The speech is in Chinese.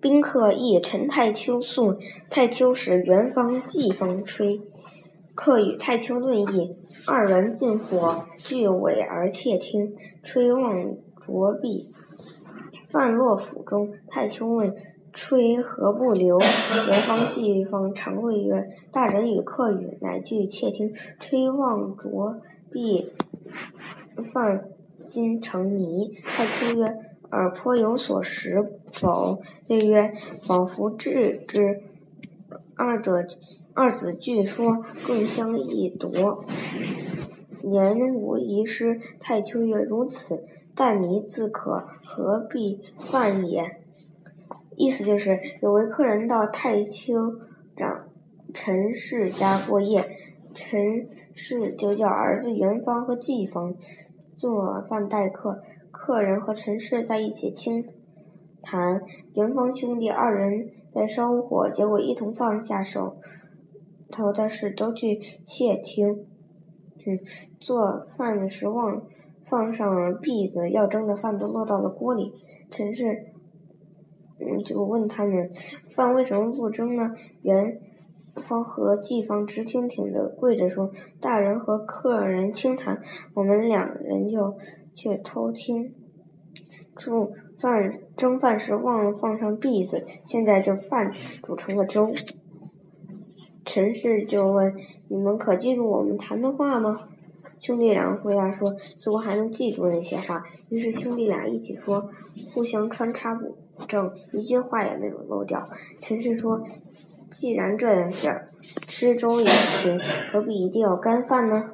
宾客诣陈太丘宿，太丘使元方、季方吹。客与太丘论议，二人进火，俱委而窃听。吹望着壁，范落府中。太丘问：“吹何不留？”元方、季方长跪曰：“大人与客语，乃俱窃听。”吹望着壁，范今成迷。太丘曰：“尔颇有所识否？”对曰：“仿佛知之。”二者。二子俱说，更相异夺。言无遗失。太丘曰：“如此，但迷自可，何必犯也？”意思就是，有位客人到太丘长陈氏家过夜，陈氏就叫儿子元方和季方做饭待客。客人和陈氏在一起倾谈，元方兄弟二人在烧火，结果一同放下手。头的事都去窃听，嗯，做饭的时忘放上篦子，要蒸的饭都落到了锅里。陈氏，嗯，就问他们饭为什么不蒸呢？元方和季方直挺挺的跪着说：“大人和客人轻谈，我们两人就却偷听。煮饭蒸饭时忘了放上篦子，现在就饭煮成了粥。”陈氏就问：“你们可记住我们谈的话吗？”兄弟俩回答说：“似乎还能记住那些话。”于是兄弟俩一起说，互相穿插补正，一句话也没有漏掉。陈氏说：“既然这样，吃粥也行，何必一定要干饭呢？”